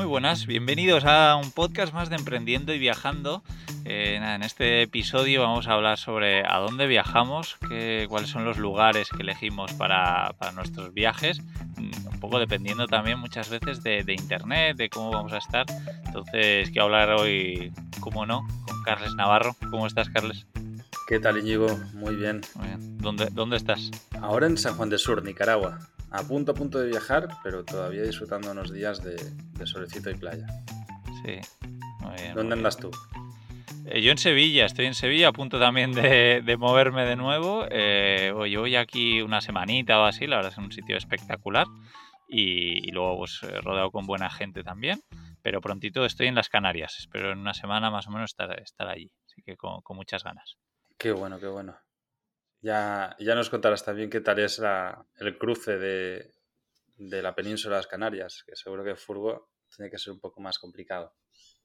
Muy buenas, bienvenidos a un podcast más de Emprendiendo y Viajando. Eh, en este episodio vamos a hablar sobre a dónde viajamos, qué, cuáles son los lugares que elegimos para, nuestros viajes, mm, un poco dependiendo también muchas veces de, internet, de cómo vamos a estar. Entonces, quiero hablar hoy, como no, con Carles Navarro. ¿Cómo estás, Carles? ¿Qué tal, Íñigo? Muy bien. Muy bien. ¿Dónde, ¿Dónde estás? Ahora en San Juan de Sur, Nicaragua a punto a punto de viajar, pero todavía disfrutando unos días de, solecito y playa. Sí, muy bien. ¿Dónde andas tú? Eh, yo en Sevilla, estoy en Sevilla, a punto también de, moverme de nuevo. Eh, voy aquí una semanita o así, la verdad es un sitio espectacular. Y, luego pues eh, rodeado con buena gente también. Pero prontito estoy en las Canarias, espero en una semana más o menos estar, estar allí. Así que con muchas ganas. Qué bueno, qué bueno. Ya, ya nos contarás también qué tal es el cruce de, la península de las Canarias, que seguro que Furgo tiene que ser un poco más complicado.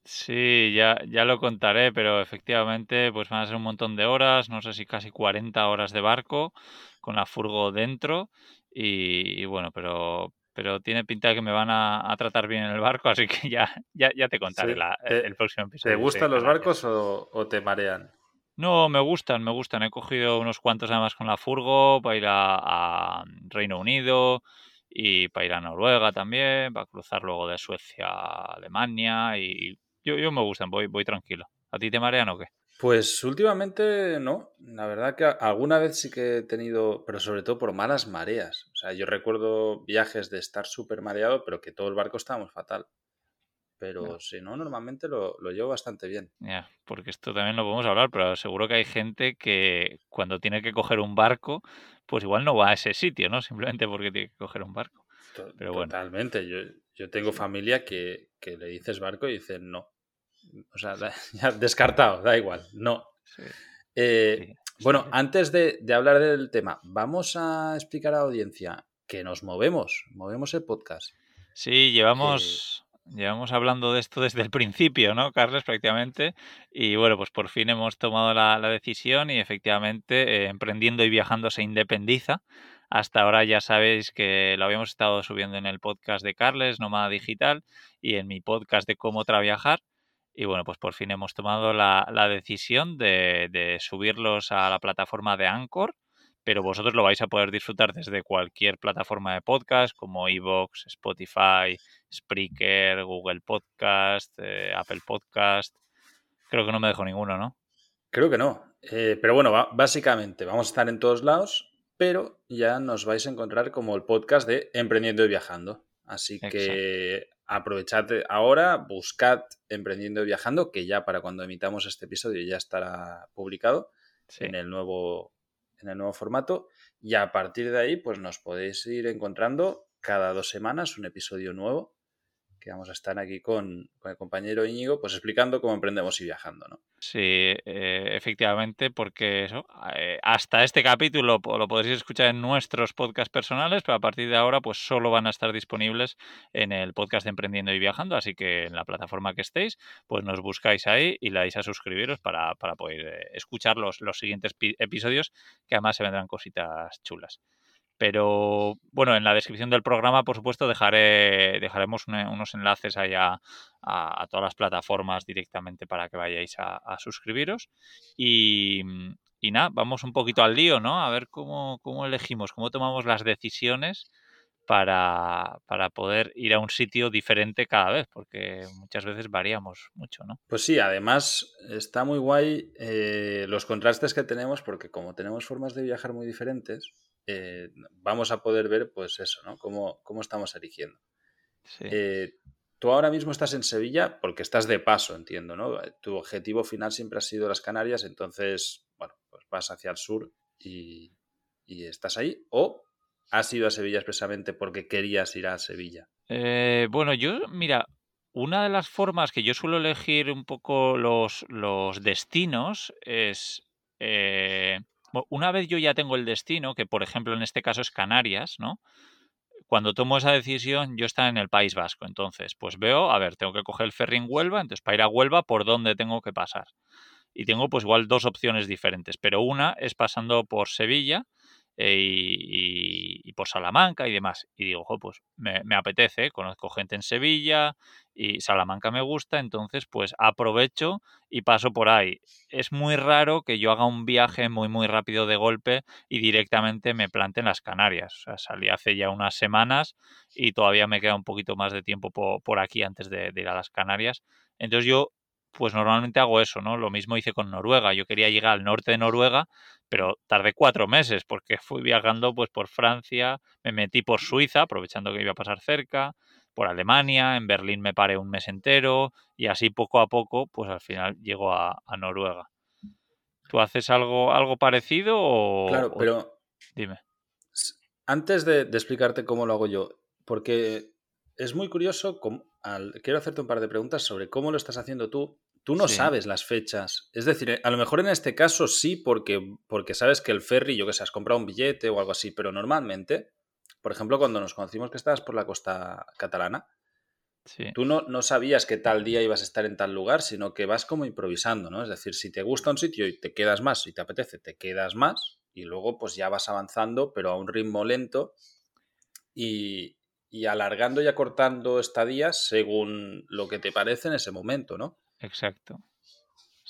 Sí, ya, ya lo contaré, pero efectivamente pues van a ser un montón de horas, no sé si casi 40 horas de barco con la furgo dentro y, bueno, pero, pero tiene pinta de que me van a, tratar bien en el barco, así que ya, ya, ya te contaré el próximo episodio. ¿Te gustan los barcos o, te marean? No, me gustan, me gustan. He cogido unos cuantos además con la Furgo para ir a, Reino Unido y para ir a Noruega también, para cruzar luego de Suecia a Alemania y yo, me gustan, voy, voy tranquilo. ¿A ti te marean o qué? Pues últimamente no. La verdad que alguna vez sí que he tenido, pero sobre todo por malas mareas. O sea, yo recuerdo viajes de estar súper mareado, pero que todo el barco estábamos fatal. Pero si no, normalmente lo, lo llevo bastante bien. Ya, porque esto también lo podemos hablar, pero seguro que hay gente que cuando tiene que coger un barco, pues igual no va a ese sitio, ¿no? Simplemente porque tiene que coger un barco. Pero Totalmente. Yo, yo tengo familia que, que, le dices barco y dicen no. O sea, ya descartado, da igual, no. Eh, bueno, antes de, de, hablar del tema, vamos a explicar a la audiencia que nos movemos, movemos el podcast. Sí, llevamos... Llevamos hablando de esto desde el principio, ¿no, Carles? Prácticamente. Y bueno, pues por fin hemos tomado la, decisión y efectivamente eh, emprendiendo y viajando se independiza. Hasta ahora ya sabéis que lo habíamos estado subiendo en el podcast de Carles, Nómada Digital, y en mi podcast de cómo traviajar. Y bueno, pues por fin hemos tomado la, decisión de, de subirlos a la plataforma de Anchor pero vosotros lo vais a poder disfrutar desde cualquier plataforma de podcast como Evox, Spotify, Spreaker, Google Podcast, eh, Apple Podcast. Creo que no me dejo ninguno, ¿no? Creo que no. Eh, pero bueno, básicamente vamos a estar en todos lados, pero ya nos vais a encontrar como el podcast de Emprendiendo y Viajando. Así que aprovechad ahora, buscad Emprendiendo y Viajando, que ya para cuando emitamos este episodio ya estará publicado en el nuevo en el nuevo formato y a partir de ahí pues nos podéis ir encontrando cada dos semanas un episodio nuevo vamos a estar aquí con, el compañero Íñigo, pues explicando cómo emprendemos y viajando, ¿no? Sí, eh, efectivamente, porque eso, eh, hasta este capítulo lo podréis escuchar en nuestros podcasts personales, pero a partir de ahora, pues solo van a estar disponibles en el podcast de Emprendiendo y Viajando, así que en la plataforma que estéis, pues nos buscáis ahí y le dais a suscribiros para, poder eh, escuchar los, los siguientes episodios, que además se vendrán cositas chulas. Pero bueno, en la descripción del programa, por supuesto, dejaré, dejaremos unos enlaces ahí a, todas las plataformas directamente para que vayáis a, suscribiros. Y, nada, vamos un poquito al lío, ¿no? A ver cómo, cómo elegimos, cómo tomamos las decisiones para, para, poder ir a un sitio diferente cada vez, porque muchas veces variamos mucho, ¿no? Pues sí, además está muy guay eh, los contrastes que tenemos, porque como tenemos formas de viajar muy diferentes, eh, vamos a poder ver, pues eso, ¿no? Cómo, cómo estamos eligiendo. Eh, tú ahora mismo estás en Sevilla porque estás de paso, entiendo, ¿no? Tu objetivo final siempre ha sido las Canarias, entonces, bueno, pues vas hacia el sur y, estás ahí. ¿O has ido a Sevilla expresamente porque querías ir a Sevilla? Eh, bueno, yo, mira, una de las formas que yo suelo elegir un poco los, los destinos es una vez yo ya tengo el destino, que por ejemplo en este caso es Canarias, ¿no? Cuando tomo esa decisión, yo estaba en el País Vasco. Entonces, pues veo, a ver, tengo que coger el ferry en Huelva, entonces para ir a Huelva, ¿por dónde tengo que pasar? Y tengo pues igual dos opciones diferentes, pero una es pasando por Sevilla eh, y, por Salamanca y demás. Y digo, ojo, pues me, apetece, conozco gente en Sevilla y Salamanca me gusta, entonces pues aprovecho y paso por ahí. Es muy raro que yo haga un viaje muy, muy rápido de golpe y directamente me plante en las Canarias. Salí hace ya unas semanas y todavía me queda un poquito más de tiempo por, por aquí antes de, de ir a las Canarias. Entonces yo pues normalmente hago eso, ¿no? Lo mismo hice con Noruega. Yo quería llegar al norte de Noruega, pero tardé cuatro meses porque fui viajando pues por Francia, me metí por Suiza, aprovechando que iba a pasar cerca, por Alemania, en Berlín me paré un mes entero y así poco a poco, pues al final llego a, Noruega. ¿Tú haces algo, algo parecido o...? Claro, pero... Dime. Antes de, explicarte cómo lo hago yo, porque es muy curioso, quiero hacerte un par de preguntas sobre cómo lo estás haciendo tú Tú no sabes las fechas. Es decir, a lo mejor en este caso sí, porque, porque sabes que el ferry, yo que sé, has comprado un billete o algo así, pero normalmente, por ejemplo, cuando nos conocimos que estabas por la costa catalana, tú no, no sabías que tal día ibas a estar en tal lugar, sino que vas como improvisando, ¿no? Es decir, si te gusta un sitio y te quedas más, si te apetece, te quedas más, y luego pues ya vas avanzando, pero a un ritmo lento y, y alargando y acortando estadías según lo que te parece en ese momento, ¿no? Exacto.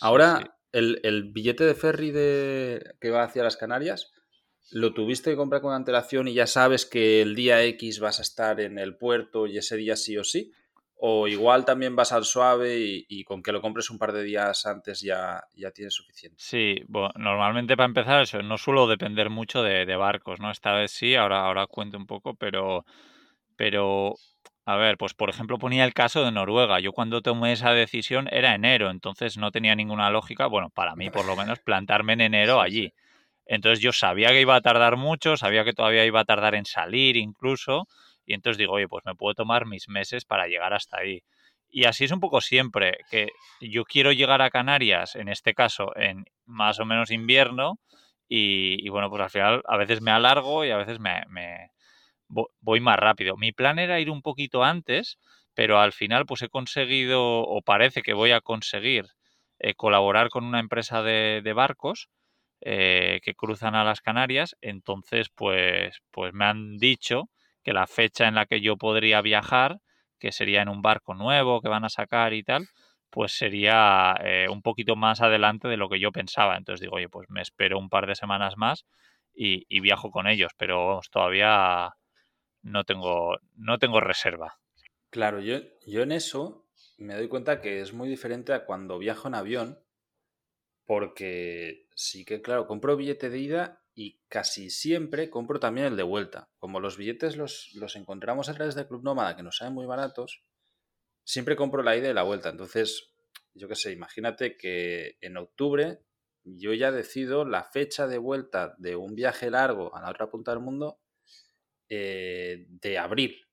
Ahora, El, billete de ferry de, que va hacia las Canarias, ¿lo tuviste que comprar con antelación y ya sabes que el día X vas a estar en el puerto y ese día sí o sí? ¿O igual también vas al suave y, con que lo compres un par de días antes ya, ya tienes suficiente? Sí, bueno, normalmente para empezar eso, no suelo depender mucho de, de barcos, ¿no? Esta vez sí, ahora, ahora cuento un poco, pero, pero a ver, pues por ejemplo ponía el caso de Noruega. Yo cuando tomé esa decisión era enero, entonces no tenía ninguna lógica, bueno, para mí por lo menos, plantarme en enero allí. Entonces yo sabía que iba a tardar mucho, sabía que todavía iba a tardar en salir incluso, y entonces digo, oye, pues me puedo tomar mis meses para llegar hasta ahí. Y así es un poco siempre, que yo quiero llegar a Canarias, en este caso, en más o menos invierno, y, bueno, pues al final a veces me alargo y a veces me, voy más rápido. Mi plan era ir un poquito antes, pero al final pues he conseguido, o parece que voy a conseguir, eh, colaborar con una empresa de, barcos eh, que cruzan a las Canarias. Entonces, pues, pues me han dicho que la fecha en la que yo podría viajar, que sería en un barco nuevo que van a sacar y tal, pues sería eh, un poquito más adelante de lo que yo pensaba. Entonces digo, oye, pues me espero un par de semanas más y, y viajo con ellos, pero todavía no tengo, no tengo reserva. Claro, yo, yo en eso me doy cuenta que es muy diferente a cuando viajo en avión, porque sí que, claro, compro billete de ida y casi siempre compro también el de vuelta. Como los billetes los, los encontramos a través de Club Nómada, que nos salen muy baratos, siempre compro la ida y la vuelta. Entonces, yo qué sé, imagínate que en octubre yo ya decido la fecha de vuelta de un viaje largo a la otra punta del mundo eh, de abril.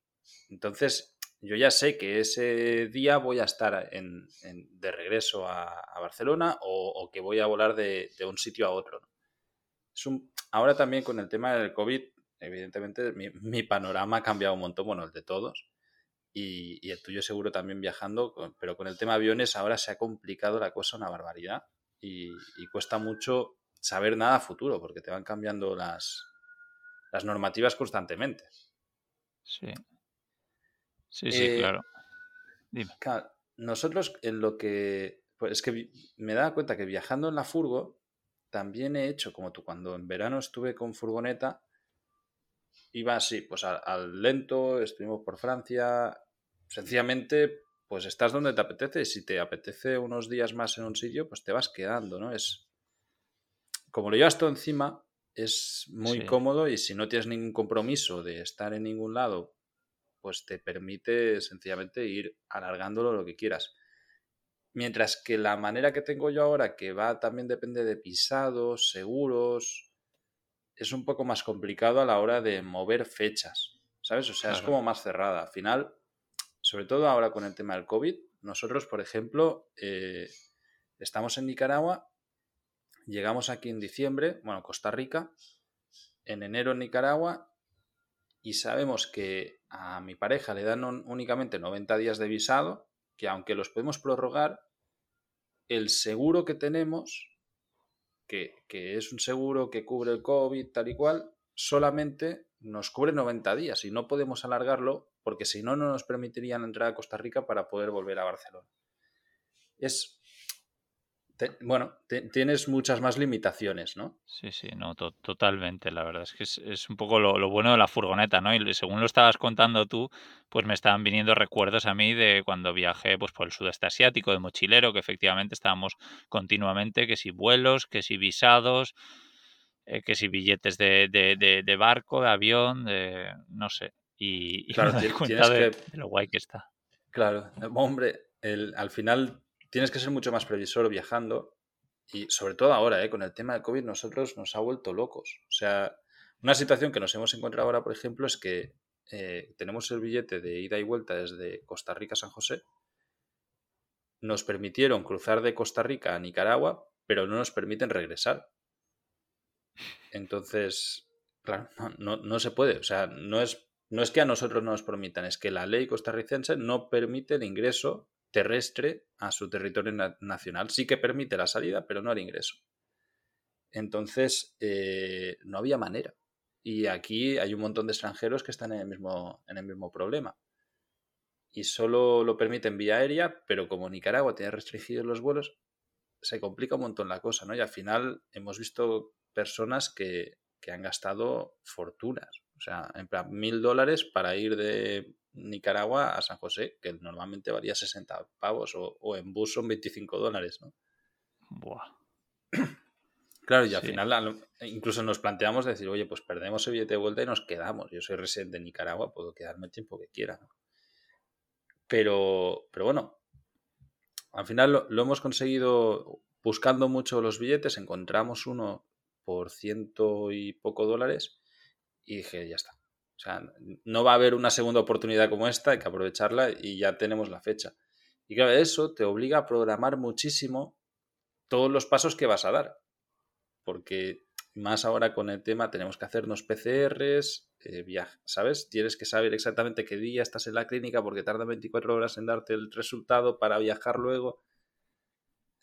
Entonces, yo ya sé que ese día voy a estar en, de regreso a, Barcelona o, que voy a volar de, un sitio a otro. Ahora también con el tema del COVID, evidentemente mi, panorama ha cambiado un montón, bueno, el de todos. Y, el tuyo seguro también viajando, pero con el tema aviones ahora se ha complicado la cosa una barbaridad y, y cuesta mucho saber nada futuro porque te van cambiando las, las normativas constantemente. Sí. Sí, sí, eh, claro. Dime. nosotros en lo que. Pues es que me daba cuenta que viajando en la furgo también he hecho, como tú, cuando en verano estuve con furgoneta, iba así, pues al, lento, estuvimos por Francia. Sencillamente, pues estás donde te apetece y si te apetece unos días más en un sitio, pues te vas quedando, ¿no? Es. Como lo llevas todo encima, es muy cómodo y si no tienes ningún compromiso de estar en ningún lado, pues te permite sencillamente ir alargándolo lo que quieras. Mientras que la manera que tengo yo ahora, que va también depende de pisados, seguros, es un poco más complicado a la hora de mover fechas, ¿sabes? O sea, es como más cerrada. Al final, sobre todo ahora con el tema del COVID, nosotros, por ejemplo, eh, estamos en Nicaragua Llegamos aquí en diciembre, bueno, Costa Rica, en enero en Nicaragua, y sabemos que a mi pareja le dan únicamente 90 días de visado, que aunque los podemos prorrogar, el seguro que tenemos, que, es un seguro que cubre el COVID tal y cual, solamente nos cubre 90 días y no podemos alargarlo porque si no, no nos permitirían entrar a Costa Rica para poder volver a Barcelona. Es, bueno, tienes muchas más limitaciones, ¿no? Sí, sí, no, totalmente. La verdad es que es, un poco lo, bueno de la furgoneta, ¿no? Y según lo estabas contando tú, pues me estaban viniendo recuerdos a mí de cuando viajé pues, por el sudeste asiático, de mochilero, que efectivamente estábamos continuamente, que si vuelos, que si visados, eh, que si billetes de, de, barco, de avión, de no sé. Y, claro, tienes de, lo guay que está. Claro, hombre, el, al final tienes que ser mucho más previsor viajando y sobre todo ahora, ¿eh? con el tema de COVID, nosotros nos ha vuelto locos. O sea, una situación que nos hemos encontrado ahora, por ejemplo, es que eh, tenemos el billete de ida y vuelta desde Costa Rica a San José. Nos permitieron cruzar de Costa Rica a Nicaragua, pero no nos permiten regresar. Entonces, claro, no, no se puede. O sea, no es, no es que a nosotros no nos permitan, es que la ley costarricense no permite el ingreso terrestre a su territorio nacional. Sí que permite la salida, pero no el ingreso. Entonces, eh, no había manera. Y aquí hay un montón de extranjeros que están en el mismo, en el mismo problema. Y solo lo permiten vía aérea, pero como Nicaragua tiene restringidos los vuelos, se complica un montón la cosa, ¿no? Y al final hemos visto personas que, que han gastado fortunas. O sea, en plan, mil dólares para ir de Nicaragua a San José, que normalmente valía 60 pavos, o, en bus son 25 dólares, ¿no? Buah. Claro, y al final incluso nos planteamos decir, oye, pues perdemos el billete de vuelta y nos quedamos. Yo soy residente de Nicaragua, puedo quedarme el tiempo que quiera. ¿no? Pero, pero bueno, al final lo, lo, hemos conseguido buscando mucho los billetes, encontramos uno por ciento y poco dólares y dije, ya está, o sea, no va a haber una segunda oportunidad como esta, hay que aprovecharla y ya tenemos la fecha. Y claro, eso te obliga a programar muchísimo todos los pasos que vas a dar. Porque más ahora con el tema tenemos que hacernos PCRs, eh, ¿sabes? Tienes que saber exactamente qué día estás en la clínica porque tarda 24 horas en darte el resultado para viajar luego.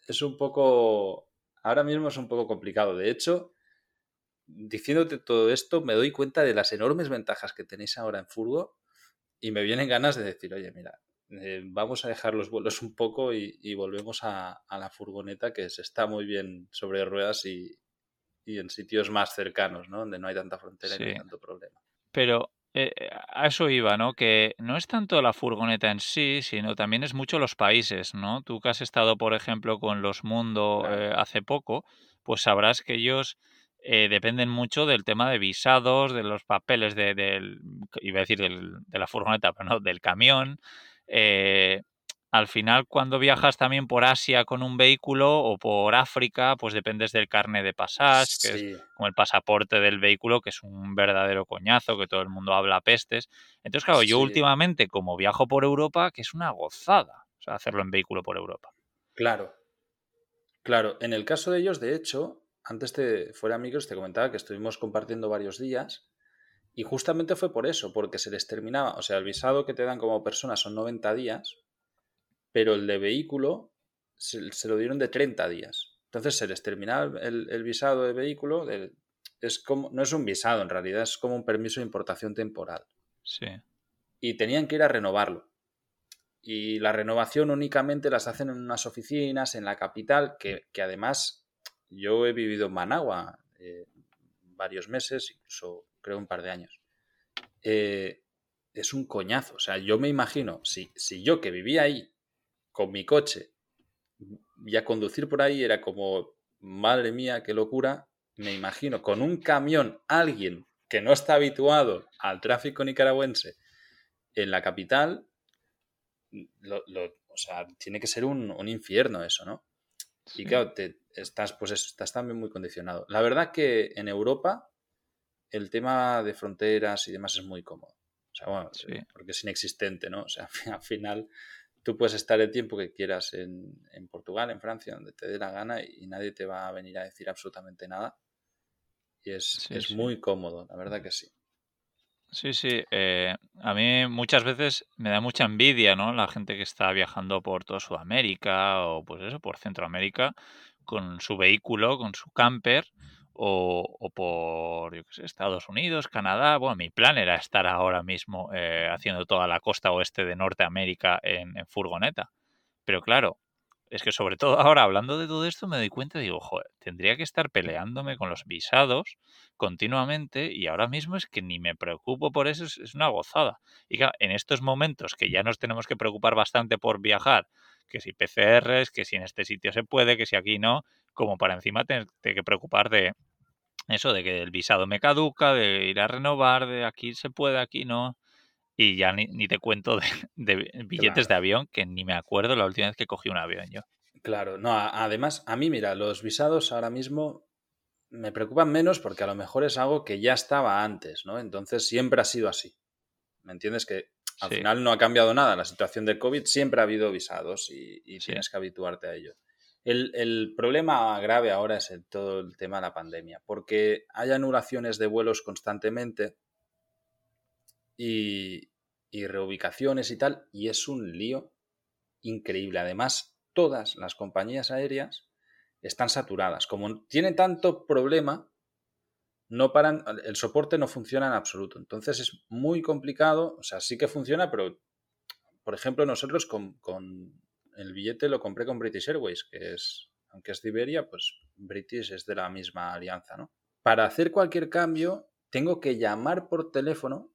Es un poco... Ahora mismo es un poco complicado. De hecho, diciéndote todo esto, me doy cuenta de las enormes ventajas que tenéis ahora en Furgo y me vienen ganas de decir, oye, mira, eh, vamos a dejar los vuelos un poco y, volvemos a, la furgoneta que se está muy bien sobre ruedas y, en sitios más cercanos, ¿no? Donde no hay tanta frontera y no hay tanto problema. Pero eh, a eso iba, ¿no? Que no es tanto la furgoneta en sí, sino también es mucho los países, ¿no? Tú que has estado, por ejemplo, con los Mundo eh, hace poco, pues sabrás que ellos eh, dependen mucho del tema de visados, de los papeles de, del, iba a decir de la furgoneta, pero no, del camión. Eh, al final, cuando viajas también por Asia con un vehículo o por África, pues dependes del carne de pasaje, que es como el pasaporte del vehículo, que es un verdadero coñazo, que todo el mundo habla pestes. Entonces, claro, yo últimamente, como viajo por Europa, que es una gozada, o sea, hacerlo en vehículo por Europa. Claro. Claro, en el caso de ellos, de hecho, antes de fuera micros te comentaba que estuvimos compartiendo varios días y justamente fue por eso, porque se les terminaba, o sea, el visado que te dan como persona son 90 días, pero el de vehículo se, lo dieron de 30 días. Entonces se les terminaba el, visado de vehículo, es como, no es un visado en realidad, es como un permiso de importación temporal. Sí. Y tenían que ir a renovarlo. Y la renovación únicamente las hacen en unas oficinas, en la capital, que, que además yo he vivido en Managua eh, varios meses, incluso creo un par de años. Eh, es un coñazo. O sea, yo me imagino, si, si yo que vivía ahí con mi coche y a conducir por ahí era como, madre mía, qué locura, me imagino con un camión alguien que no está habituado al tráfico nicaragüense en la capital, o sea, tiene que ser un infierno eso, ¿no? Y claro, te, estás, pues estás también muy condicionado. La verdad que en Europa el tema de fronteras y demás es muy cómodo. O sea, bueno, porque es inexistente, ¿no? O sea, al final tú puedes estar el tiempo que quieras en, Portugal, en Francia, donde te dé la gana y, nadie te va a venir a decir absolutamente nada. Y es, es muy cómodo, la verdad que sí. Sí, sí. Eh, a mí muchas veces me da mucha envidia, ¿no? La gente que está viajando por toda Sudamérica o pues eso, por Centroamérica, con su vehículo, con su camper, o, por Estados Unidos, Canadá. Bueno, mi plan era estar ahora mismo eh, haciendo toda la costa oeste de Norteamérica en, furgoneta. Pero claro, es que sobre todo ahora hablando de todo esto me doy cuenta y digo, joder, tendría que estar peleándome con los visados continuamente y ahora mismo es que ni me preocupo por eso, es, una gozada. Y claro, en estos momentos que ya nos tenemos que preocupar bastante por viajar, que si PCRs, que si en este sitio se puede, que si aquí no, como para encima tener que preocupar de eso, de que el visado me caduca, de ir a renovar, de aquí se puede, aquí no. Y ya ni, te cuento de, billetes de avión, que ni me acuerdo la última vez que cogí un avión yo. Claro, no, además, a mí, mira, los visados ahora mismo me preocupan menos porque a lo mejor es algo que ya estaba antes, ¿no? Entonces siempre ha sido así. ¿Me entiendes? Que al final no ha cambiado nada. La situación del COVID siempre ha habido visados y, tienes que habituarte a ello. El, problema grave ahora es todo el tema de la pandemia, porque hay anulaciones de vuelos constantemente y, reubicaciones y tal, y es un lío increíble. Además, todas las compañías aéreas están saturadas. Como tiene tanto problema, no paran, el soporte no funciona en absoluto. Entonces es muy complicado, o sea, sí que funciona, pero por ejemplo, nosotros con, el billete lo compré con British Airways, que es, aunque es de Iberia, pues British es de la misma alianza, ¿no? Para hacer cualquier cambio, tengo que llamar por teléfono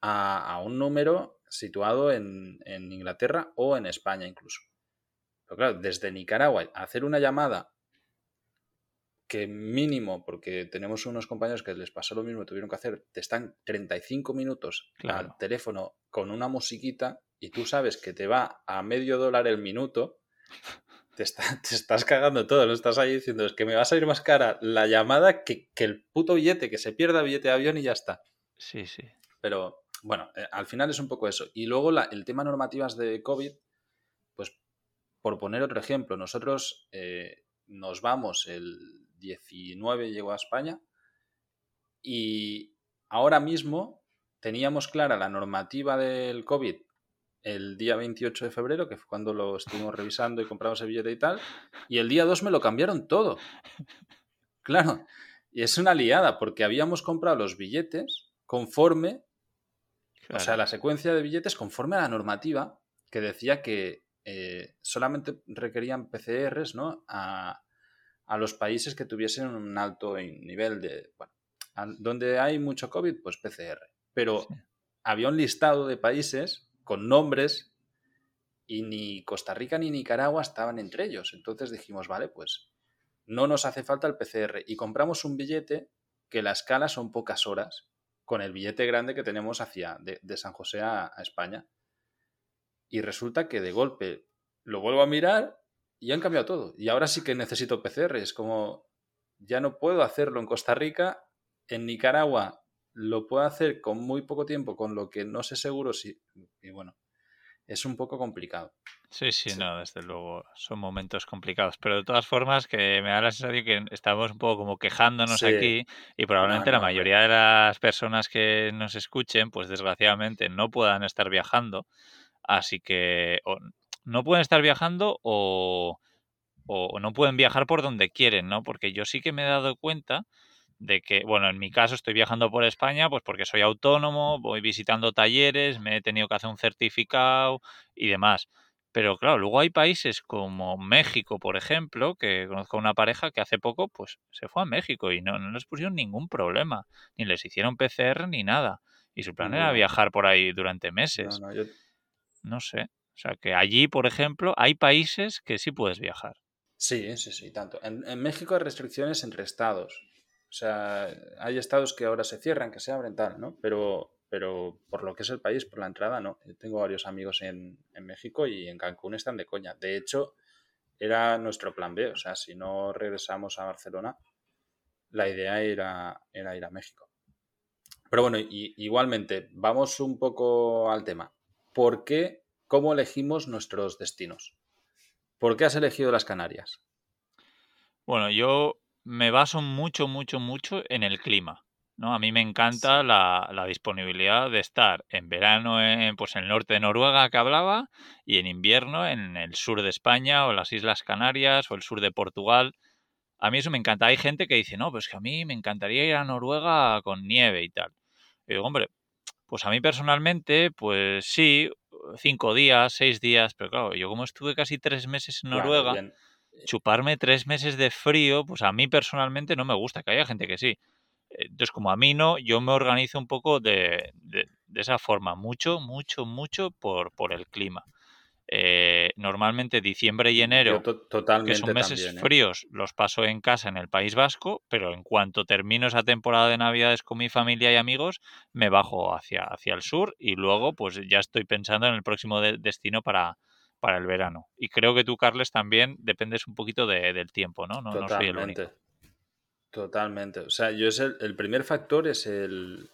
a, un número situado en, en, Inglaterra o en España incluso. Pero claro, desde Nicaragua, hacer una llamada que mínimo, porque tenemos unos compañeros que les pasó lo mismo, tuvieron que hacer, te están 35 minutos al teléfono con una musiquita y tú sabes que te va a medio dólar el minuto, te, te estás cagando todo, no estás ahí diciendo, es que me va a salir más cara la llamada que, el puto billete, que se pierda billete de avión y ya está. Sí, sí. Pero bueno, eh, al final es un poco eso. Y luego el tema normativas de COVID, pues por poner otro ejemplo, nosotros eh, nos vamos el 19 llegó a España y ahora mismo teníamos clara la normativa del COVID el día 28 de febrero, que fue cuando lo estuvimos revisando y compramos el billete y tal, y el día 2 me lo cambiaron todo. Claro, y es una liada porque habíamos comprado los billetes conforme, o sea, la secuencia de billetes conforme a la normativa que decía que eh, solamente requerían PCRs, ¿no? A, a los países que tuviesen un alto nivel de, bueno, donde hay mucho COVID, pues PCR. Pero había un listado de países con nombres y ni Costa Rica ni Nicaragua estaban entre ellos. Entonces dijimos, vale, pues no nos hace falta el PCR y compramos un billete que la escala son pocas horas con el billete grande que tenemos hacia de, San José a España. Y resulta que de golpe lo vuelvo a mirar y han cambiado todo. Y ahora sí que necesito PCR. Es como, ya no puedo hacerlo en Costa Rica. En Nicaragua lo puedo hacer con muy poco tiempo, con lo que no sé seguro si... Y bueno, es un poco complicado. Sí, sí, no, desde luego son momentos complicados, pero de todas formas que me da la sensación que estamos un poco como quejándonos aquí y probablemente la mayoría de las personas que nos escuchen, pues desgraciadamente no puedan estar viajando, así que no pueden estar viajando o, no pueden viajar por donde quieren, ¿no? Porque yo sí que me he dado cuenta de que, bueno, en mi caso estoy viajando por España, pues porque soy autónomo, voy visitando talleres, me he tenido que hacer un certificado y demás. Pero claro, luego hay países como México, por ejemplo, que conozco a una pareja que hace poco pues se fue a México y no, no les pusieron ningún problema, ni les hicieron PCR ni nada. Y su plan era viajar por ahí durante meses. No, no sé. O sea que allí, por ejemplo, hay países que sí puedes viajar. Sí, sí, sí, tanto. En, México hay restricciones entre estados. O sea, hay estados que ahora se cierran, que se abren, tal, ¿no? Pero, pero por lo que es el país, por la entrada, no. Yo tengo varios amigos en, México y en Cancún están de coña. De hecho, era nuestro plan B. O sea, si no regresamos a Barcelona, la idea era, era ir a México. Pero bueno, igualmente, vamos un poco al tema. ¿Por qué cómo elegimos nuestros destinos. ¿Por qué has elegido las Canarias? Bueno, yo me baso mucho, mucho, mucho en el clima. ¿no? A mí me encanta la, disponibilidad de estar en verano en pues, el norte de Noruega que hablaba y en invierno en el sur de España o las Islas Canarias o el sur de Portugal. a mí eso me encanta. Hay gente que dice, no, pues que a mí me encantaría ir a Noruega con nieve y tal. Y digo, hombre, pues a mí personalmente, pues sí, cinco días, seis días, pero claro, yo como estuve casi tres meses en Noruega, chuparme tres meses de frío, pues a mí personalmente no me gusta, que haya gente que sí. Entonces, como a mí no, yo me organizo un poco de, de, esa forma, mucho, mucho, mucho por, por el clima. Eh, normalmente diciembre y enero, que son meses ¿eh? fríos, los paso en casa en el País Vasco, pero en cuanto termino esa temporada de Navidades con mi familia y amigos, me bajo hacia, hacia el sur y luego pues ya estoy pensando en el próximo destino para, para el verano. Y creo que tú, Carles, también dependes un poquito del tiempo, ¿no? No, Totalmente. soy el único. Totalmente. O sea, yo es el, primer factor es el,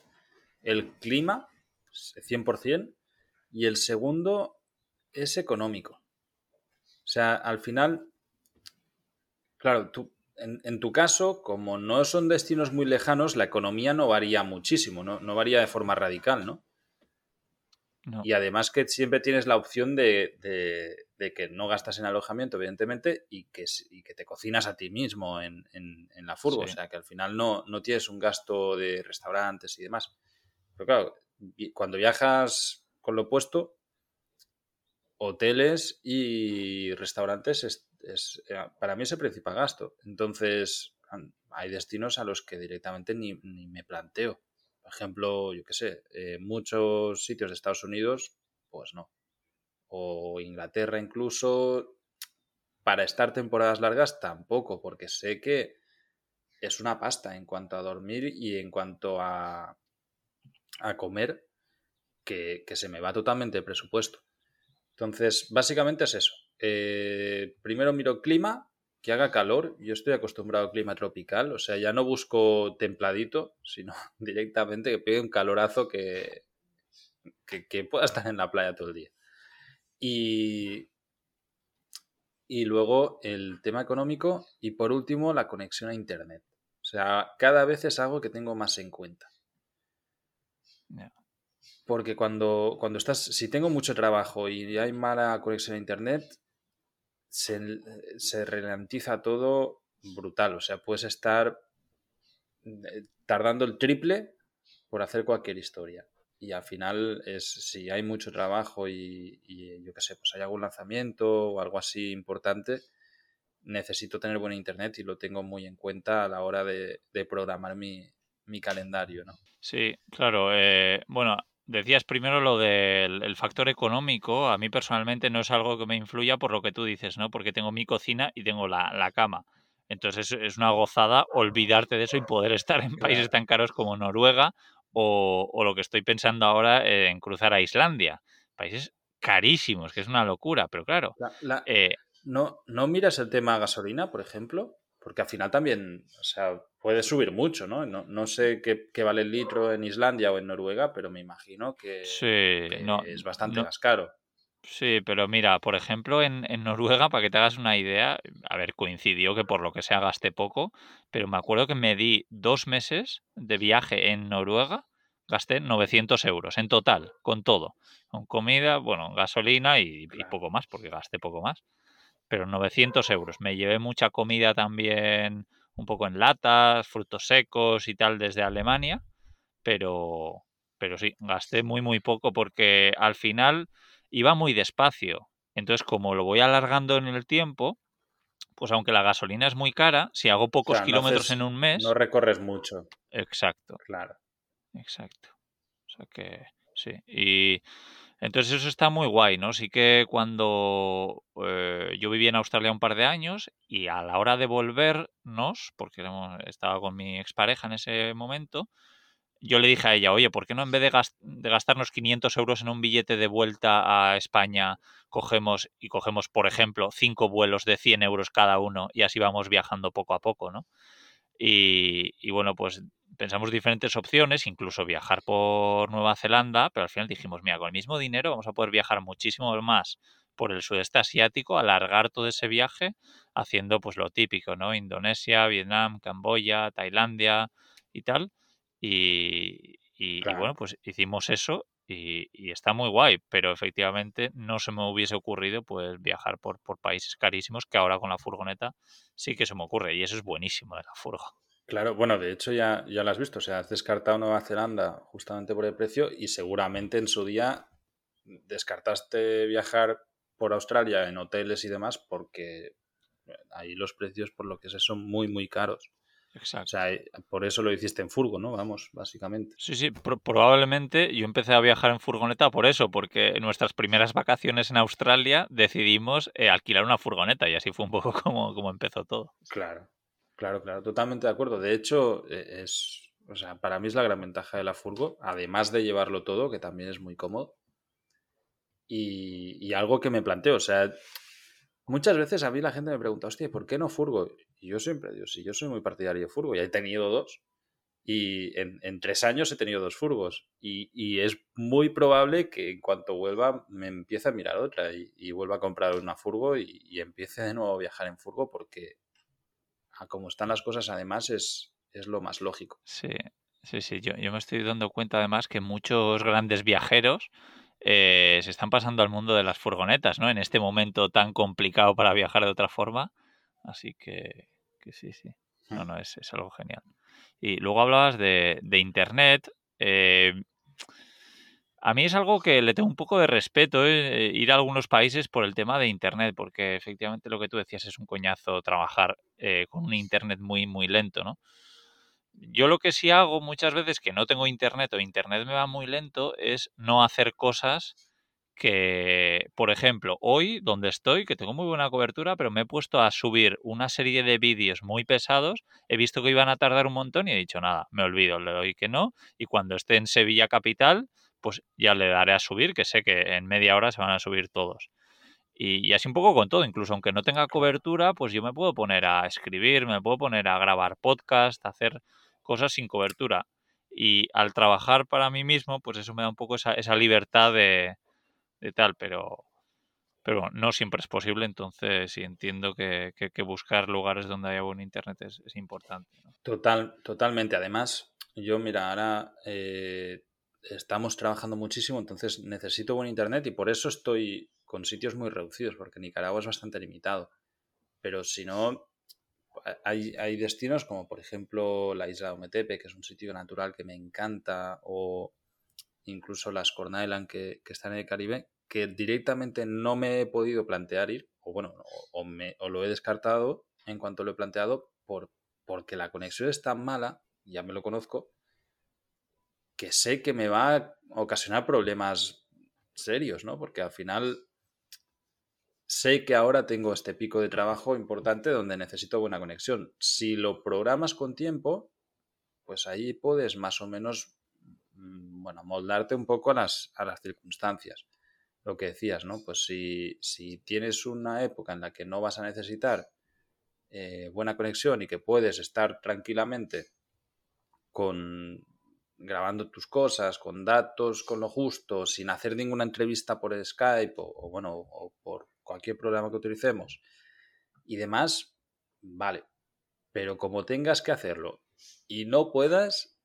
el clima, 100%, y el segundo es económico. O sea, al final, claro, tú, en, tu caso, como no son destinos muy lejanos, la economía no varía muchísimo, no, varía de forma radical, ¿no? Y además que siempre tienes la opción de, que no gastas en alojamiento, evidentemente, y que, que te cocinas a ti mismo en, la furgo. O sea, que al final no, no tienes un gasto de restaurantes y demás. Pero claro, cuando viajas con lo opuesto, hoteles y restaurantes es, eh, para mí es el principal gasto. Entonces, hay destinos a los que directamente ni, me planteo. Ejemplo, yo qué sé, eh, muchos sitios de Estados Unidos, pues no. O Inglaterra incluso, para estar temporadas largas tampoco, porque sé que es una pasta en cuanto a dormir y en cuanto a, a comer, que, que se me va totalmente el presupuesto. Entonces, básicamente es eso. Eh, primero miro clima, que haga calor. Yo estoy acostumbrado al clima tropical, o sea, ya no busco templadito, sino directamente que pegue un calorazo que, que, pueda estar en la playa todo el día. Y, y luego el tema económico y por último la conexión a Internet. O sea, cada vez es algo que tengo más en cuenta. Porque cuando, cuando estás, si tengo mucho trabajo y hay mala conexión a internet, se, se ralentiza todo brutal. O sea, puedes estar eh, tardando el triple por hacer cualquier historia. Y al final es si hay mucho trabajo y, yo qué sé, pues hay algún lanzamiento o algo así importante, necesito tener buen internet y lo tengo muy en cuenta a la hora de, programar mi, mi, calendario, ¿no? Sí, claro. Eh, bueno, Decías primero lo del factor económico. A mí personalmente no es algo que me influya por lo que tú dices, ¿no? Porque tengo mi cocina y tengo la, cama. Entonces es una gozada olvidarte de eso y poder estar en países tan caros como Noruega o, lo que estoy pensando ahora en cruzar a Islandia. Países carísimos, que es una locura, pero claro. Eh ¿no, ¿No miras el tema gasolina, por ejemplo? Porque al final también, o sea, puede subir mucho, ¿no? No, sé qué, vale el litro en Islandia o en Noruega, pero me imagino que, es bastante más caro. Sí, pero mira, por ejemplo, en, Noruega, para que te hagas una idea, a ver, coincidió que por lo que sea gasté poco, pero me acuerdo que me di dos meses de viaje en Noruega, gasté 900 euros en total, con todo, con comida, bueno, gasolina y poco más, porque gasté poco más pero 900 euros. Me llevé mucha comida también, un poco en latas, frutos secos y tal desde Alemania, pero, pero sí, gasté muy, muy poco porque al final iba muy despacio. Entonces, como lo voy alargando en el tiempo, pues aunque la gasolina es muy cara, si hago pocos kilómetros en un mes... No recorres mucho. Exacto. Claro. Exacto. O sea que sí. Y entonces eso está muy guay, ¿no? Sí que cuando eh, yo viví en Australia un par de años y a la hora de volvernos, porque estaba con mi expareja en ese momento, yo le dije a ella, oye, ¿por qué no en vez de, de, gastarnos 500 euros en un billete de vuelta a España, cogemos y cogemos, por ejemplo, cinco vuelos de 100 euros cada uno y así vamos viajando poco a poco, ¿no? Y, y bueno, pues pensamos diferentes opciones, incluso viajar por Nueva Zelanda, pero al final dijimos, mira, con el mismo dinero vamos a poder viajar muchísimo más por el sudeste asiático, alargar todo ese viaje haciendo pues lo típico, ¿no? Indonesia, Vietnam, Camboya, Tailandia y tal. Y, y, bueno, pues hicimos eso y, está muy guay, pero efectivamente no se me hubiese ocurrido pues viajar por, por países carísimos que ahora con la furgoneta sí que se me ocurre y eso es buenísimo de la furgo. Claro, bueno, de hecho ya, ya lo has visto, o sea, has descartado Nueva Zelanda justamente por el precio y seguramente en su día descartaste viajar por Australia en hoteles y demás porque ahí los precios por lo que sé son muy muy caros. Exacto. O sea, eh, por eso lo hiciste en furgo, ¿no? Vamos, básicamente. Sí, sí, probablemente yo empecé a viajar en furgoneta por eso, porque en nuestras primeras vacaciones en Australia decidimos eh, alquilar una furgoneta y así fue un poco como, como empezó todo. Claro, claro, claro, totalmente de acuerdo. De hecho, e, es, o sea, para mí es la gran ventaja de la furgo, además de llevarlo todo, que también es muy cómodo. Y, y algo que me planteo, o sea, Muchas veces a mí la gente me pregunta, hostia, ¿por qué no furgo? Y yo siempre digo, sí, yo soy muy partidario de furgo, y he tenido dos. Y en, tres años he tenido dos furgos. Y, es muy probable que en cuanto vuelva me empiece a mirar otra y, vuelva a comprar una furgo y, empiece de nuevo a viajar en furgo porque a como están las cosas además es, es lo más lógico. Sí, sí, sí. Yo, yo me estoy dando cuenta además que muchos grandes viajeros eh, se están pasando al mundo de las furgonetas, ¿no? En este momento tan complicado para viajar de otra forma. Así que, sí, sí. No, mm. no, es, algo genial. Y luego hablabas de, Internet. Eh, a mí es algo que le tengo un poco de respeto eh, ir a algunos países por el tema de Internet, porque efectivamente lo que tú decías es un coñazo trabajar con un Internet muy, muy lento, ¿no? Yo lo que sí hago muchas veces que no tengo internet o internet me va muy lento es no hacer cosas que, por ejemplo, hoy donde estoy, que tengo muy buena cobertura, pero me he puesto a subir una serie de vídeos muy pesados, he visto que iban a tardar un montón y he dicho, nada, me olvido, le doy que no, y cuando esté en Sevilla Capital, pues ya le daré a subir, que sé que en media hora se van a subir todos. Y, y, así un poco con todo, incluso aunque no tenga cobertura, pues yo me puedo poner a escribir, me puedo poner a grabar podcast, hacer cosas sin cobertura. Y al trabajar para mí mismo, pues eso me da un poco esa, esa libertad de, tal, pero, pero no siempre es posible, entonces sí entiendo que, que, buscar lugares donde haya buen internet es, importante. Total, totalmente. Además, yo mira, ahora eh, estamos trabajando muchísimo, entonces necesito buen internet y por eso estoy con sitios muy reducidos, porque Nicaragua es bastante limitado. Pero si no, hay, destinos como por ejemplo la isla de Ometepe, que es un sitio natural que me encanta, o incluso las Corn Island que, están en el Caribe, que directamente no me he podido plantear ir, o bueno, o, me, o lo he descartado en cuanto lo he planteado, por, porque la conexión es tan mala, ya me lo conozco, que sé que me va a ocasionar problemas serios, ¿no? Porque al final sé que ahora tengo este pico de trabajo importante donde necesito buena conexión. Si lo programas con tiempo, pues ahí puedes más o menos, mm, bueno, moldarte un poco a las, a las circunstancias. Lo que decías, ¿no? Pues si, si, tienes una época en la que no vas a necesitar eh, buena conexión y que puedes estar tranquilamente con grabando tus cosas, con datos, con lo justo, sin hacer ninguna entrevista por Skype o, o bueno, o por cualquier programa que utilicemos y demás, vale. Pero como tengas que hacerlo y no puedas,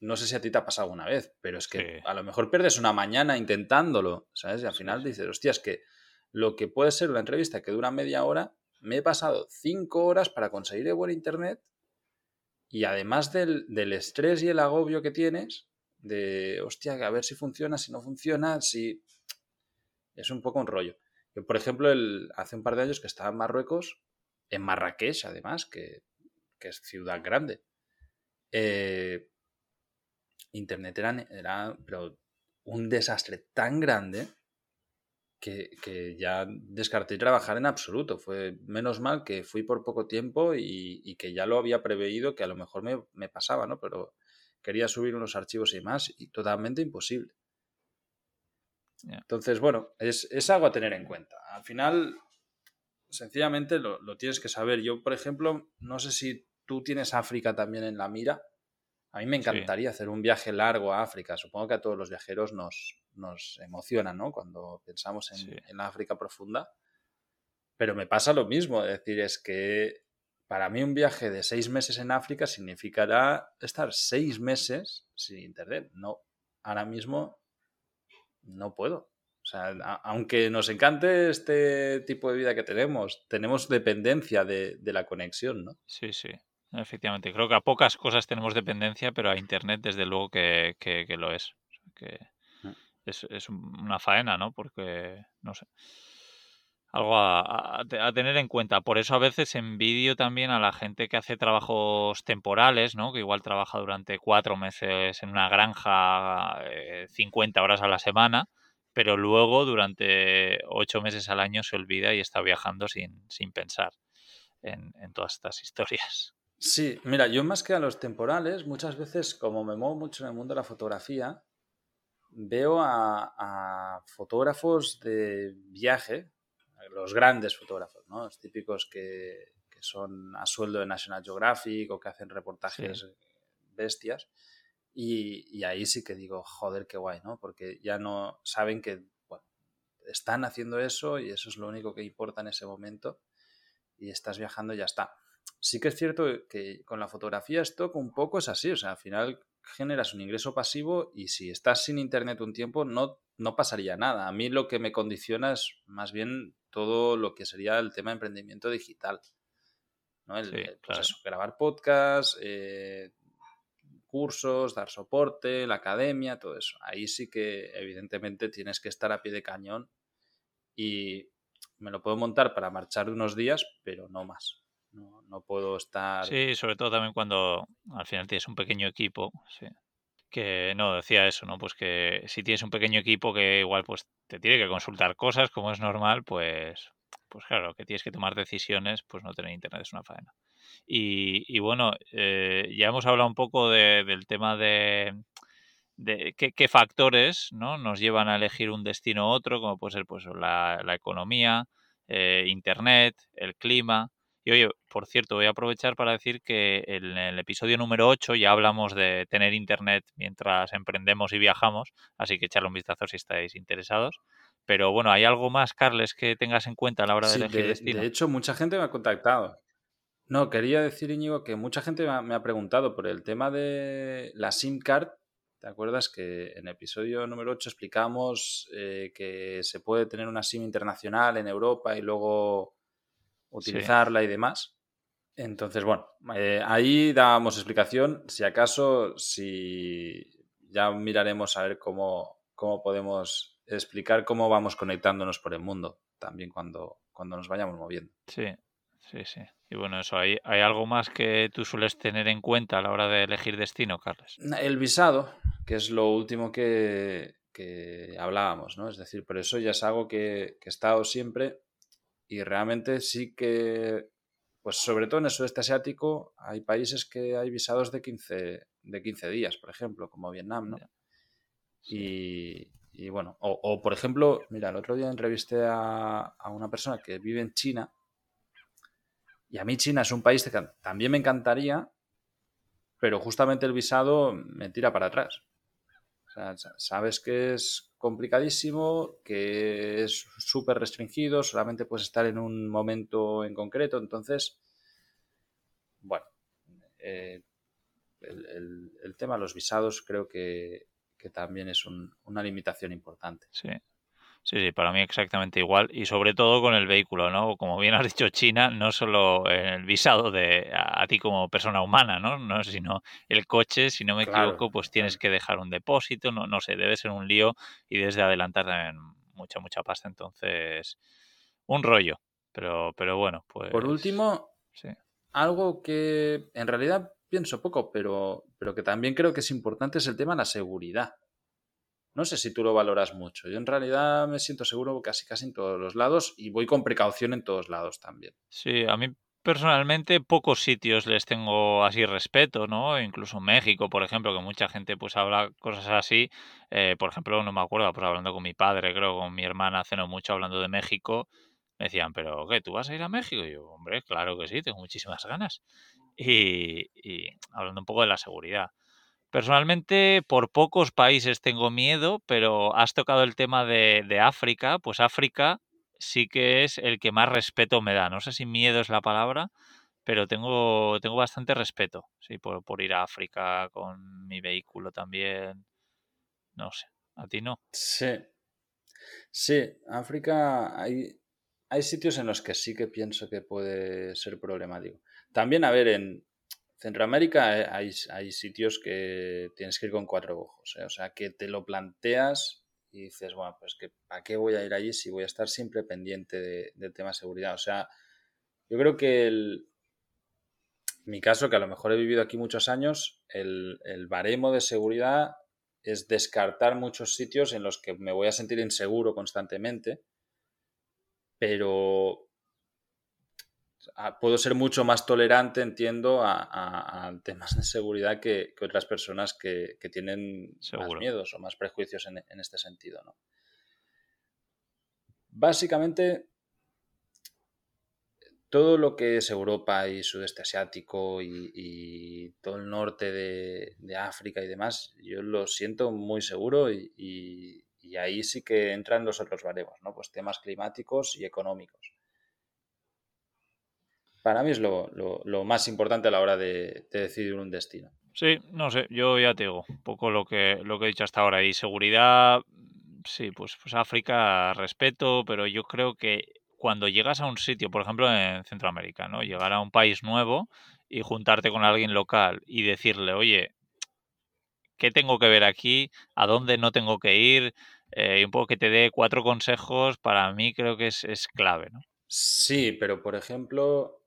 no sé si a ti te ha pasado una vez, pero es que a lo mejor pierdes una mañana intentándolo, ¿sabes? Y al final dices, hostia, es que lo que puede ser una entrevista que dura media hora, me he pasado cinco horas para conseguir buen internet y además del, del, estrés y el agobio que tienes, de, hostia, a ver si funciona, si no funciona, si... Es un poco un rollo. Por ejemplo, el, hace un par de años que estaba en Marruecos, en Marrakech además, que, es ciudad grande, eh, Internet era, pero un desastre tan grande que, ya descarté trabajar en absoluto. Fue menos mal que fui por poco tiempo y, que ya lo había preveído que a lo mejor me, me, pasaba, ¿no? Pero quería subir unos archivos y más y totalmente imposible. Entonces, bueno, es, algo a tener en cuenta. Al final, sencillamente lo, tienes que saber. Yo, por ejemplo, no sé si tú tienes África también en la mira. A mí me encantaría hacer un viaje largo a África. Supongo que a todos los viajeros nos, nos emociona, ¿no? Cuando pensamos en, en la África profunda. Pero me pasa lo mismo. Es decir, es que para mí un viaje de seis meses en África significará estar seis meses sin internet. No, ahora mismo no puedo. O sea, aunque nos encante este tipo de vida que tenemos, tenemos dependencia de, la conexión, ¿no? Sí, sí, efectivamente. Creo que a pocas cosas tenemos dependencia, pero a Internet desde luego que, lo es. que. Es, es una faena, ¿no? Porque, no sé algo a, tener en cuenta. Por eso a veces envidio también a la gente que hace trabajos temporales, ¿no? Que igual trabaja durante cuatro meses en una granja, 50 eh, horas a la semana, pero luego durante ocho meses al año se olvida y está viajando sin, sin pensar en, todas estas historias. Sí, mira, yo más que a los temporales, muchas veces, como me muevo mucho en el mundo de la fotografía, veo a fotógrafos de viaje, los grandes fotógrafos, ¿no? Los típicos que, son a sueldo de National Geographic o que hacen reportajes bestias. Y, ahí sí que digo, joder, qué guay, ¿no? Porque ya no saben que, bueno, están haciendo eso y eso es lo único que importa en ese momento y estás viajando y ya está. Sí que es cierto que con la fotografía esto un poco es así, o sea, al final generas un ingreso pasivo y si estás sin internet un tiempo no, no pasaría nada. A mí lo que me condiciona es más bien todo lo que sería el tema de emprendimiento digital. ¿no? El, pues grabar podcast, eh, cursos, dar soporte, la academia, todo eso. Ahí sí que evidentemente tienes que estar a pie de cañón y me lo puedo montar para marchar unos días, pero no más. No, no puedo estar... Sí, sobre todo también cuando al final tienes un pequeño equipo. Sí que no decía eso, ¿no? Pues que si tienes un pequeño equipo que igual pues te tiene que consultar cosas como es normal, pues pues claro, que tienes que tomar decisiones, pues no tener internet es una faena. Y, bueno, eh, ya hemos hablado un poco del tema de, de qué, factores ¿no? nos llevan a elegir un destino u otro, como puede ser pues la, economía, eh, internet, el clima. Y oye, por cierto, voy a aprovechar para decir que en el episodio número 8 ya hablamos de tener internet mientras emprendemos y viajamos, así que echarle un vistazo si estáis interesados. Pero bueno, ¿hay algo más, Carles, que tengas en cuenta a la hora de elegir destino? De hecho, mucha gente me ha contactado. No, quería decir, Íñigo, que mucha gente me ha, preguntado por el tema de la SIM card. ¿Te acuerdas que en el episodio número 8 explicamos eh, que se puede tener una SIM internacional en Europa y luego utilizarla y demás. Entonces, bueno, eh, ahí dábamos explicación. Si acaso, si ya miraremos a ver cómo, cómo podemos explicar cómo vamos conectándonos por el mundo también cuando, cuando nos vayamos moviendo. Sí, sí, sí. Y bueno, eso, ¿hay, ¿hay algo más que tú sueles tener en cuenta a la hora de elegir destino, Carles? El visado, que es lo último que, que hablábamos, ¿no? Es decir, por eso ya es algo que, que he estado siempre y realmente sí que, pues sobre todo en el sudeste asiático, hay países que hay visados de 15, de 15 días, por ejemplo, como Vietnam, ¿no? Y, bueno, o, por ejemplo, mira, el otro día entrevisté a, a, una persona que vive en China y a mí China es un país que también me encantaría, pero justamente el visado me tira para atrás. O sea, sabes que es complicadísimo, que es súper restringido, solamente puedes estar en un momento en concreto. Entonces, bueno, eh, el, tema de los visados creo que, también es una limitación importante. Sí. Sí, sí, para mí exactamente igual y sobre todo con el vehículo, ¿no? Como bien has dicho China, no solo el visado de a, ti como persona humana, ¿no? ¿no? Sino el coche, si no me equivoco, pues tienes que dejar un depósito, no, no sé, debe ser un lío y desde adelantar también mucha, mucha pasta, entonces un rollo, pero, pero bueno, pues... Por último, algo que en realidad pienso poco, pero, pero que también creo que es importante es el tema de la seguridad. No sé si tú lo valoras mucho. Yo en realidad me siento seguro casi casi en todos los lados y voy con precaución en todos lados también. Sí, a mí personalmente pocos sitios les tengo así respeto, ¿no? Incluso México, por ejemplo, que mucha gente pues habla cosas así. Eh, por ejemplo, no me acuerdo, pues hablando con mi padre, creo, con mi hermana, hace no mucho hablando de México, me decían, pero ¿qué? ¿Tú vas a ir a México? Y yo, hombre, claro que sí, tengo muchísimas ganas. Y, y hablando un poco de la seguridad. Personalmente, por pocos países tengo miedo, pero has tocado el tema de, África, pues África sí que es el que más respeto me da. No sé si miedo es la palabra, pero tengo, tengo bastante respeto, sí, por, ir a África con mi vehículo también. no sé, a ti no. Sí, sí, África hay, hay sitios en los que sí que pienso que puede ser problemático. También, a ver, en Centroamérica eh, hay, hay sitios que tienes que ir con cuatro ojos, ¿eh? o sea, que te lo planteas y dices, bueno, pues que ¿para qué voy a ir allí si voy a estar siempre pendiente de, del tema de seguridad? O sea, yo creo que el, mi caso, que a lo mejor he vivido aquí muchos años, el, baremo de seguridad es descartar muchos sitios en los que me voy a sentir inseguro constantemente, pero puedo ser mucho más tolerante, entiendo, a, temas de seguridad que, otras personas que, tienen más miedos o más prejuicios en, en este sentido. ¿no? Básicamente, todo lo que es Europa y sudeste asiático y, todo el norte de, África y demás, yo lo siento muy seguro y, ahí sí que entran los otros baremos, ¿no? Pues temas climáticos y económicos. Para mí es lo, más importante a la hora de, decidir un destino. Sí, no sé, yo ya te digo, un poco lo que, lo que he dicho hasta ahora. Y seguridad, sí, pues, pues África, respeto, pero yo creo que cuando llegas a un sitio, por ejemplo en Centroamérica, ¿no? Llegar a un país nuevo y juntarte con alguien local y decirle, oye, ¿qué tengo que ver aquí? ¿A dónde no tengo que ir? Eh, y un poco que te dé cuatro consejos, para mí creo que es, clave, ¿no? Sí, pero por ejemplo,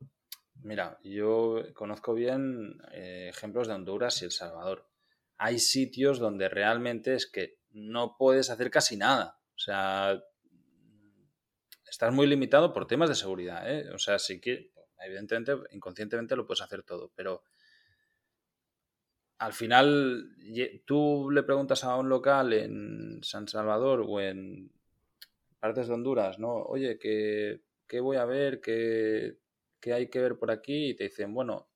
mira, yo conozco bien eh, ejemplos de Honduras y El Salvador. Hay sitios donde realmente es que no puedes hacer casi nada. O sea, estás muy limitado por temas de seguridad, ¿eh? O sea, sí que, evidentemente, inconscientemente lo puedes hacer todo, pero al final tú le preguntas a un local en San Salvador o en partes de Honduras, ¿no? Oye, ¿qué, voy a ver? ¿Qué, ¿Qué hay que ver por aquí? Y te dicen, bueno,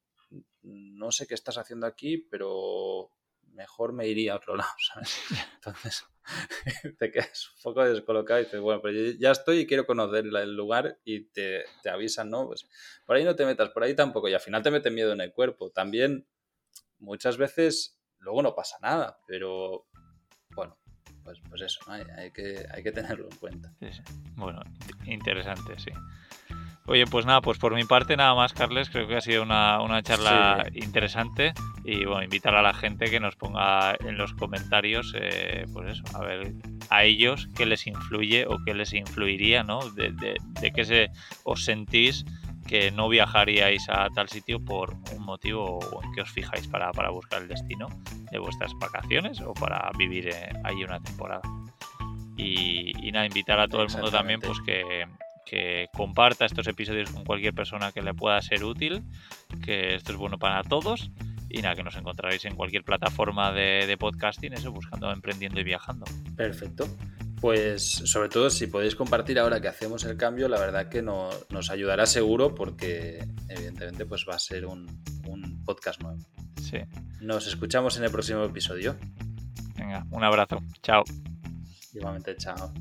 no sé qué estás haciendo aquí, pero mejor me iría a otro lado, ¿sabes? Entonces, te quedas un poco descolocado y dices, bueno, pero ya estoy y quiero conocer el lugar y te, avisan, ¿no? Pues por ahí no te metas, por ahí tampoco, y al final te mete miedo en el cuerpo. También, muchas veces, luego no pasa nada, pero pues, pues eso, hay, que, hay que tenerlo en cuenta. Bueno, interesante, sí. Oye, pues nada, pues por mi parte nada más, Carles. Creo que ha sido una, charla interesante. Y bueno, invitar a la gente que nos ponga en los comentarios, eh, pues eso, a ver a ellos qué les influye o qué les influiría, ¿no? De, de, qué se, os sentís que no viajaríais a tal sitio por un motivo en qué os fijáis para, buscar el destino de vuestras vacaciones o para vivir eh, ahí una temporada. Y, y nada, invitar a todo el mundo también pues que que comparta estos episodios con cualquier persona que le pueda ser útil, que esto es bueno para todos. Y nada, que nos encontraréis en cualquier plataforma de, podcasting, eso, buscando Emprendiendo y Viajando. Perfecto. Pues sobre todo si podéis compartir ahora que hacemos el cambio, la verdad que nos ayudará seguro porque evidentemente pues va a ser un, un podcast nuevo. Sí. Nos escuchamos en el próximo episodio. Venga, un abrazo. Chao. Igualmente, chao.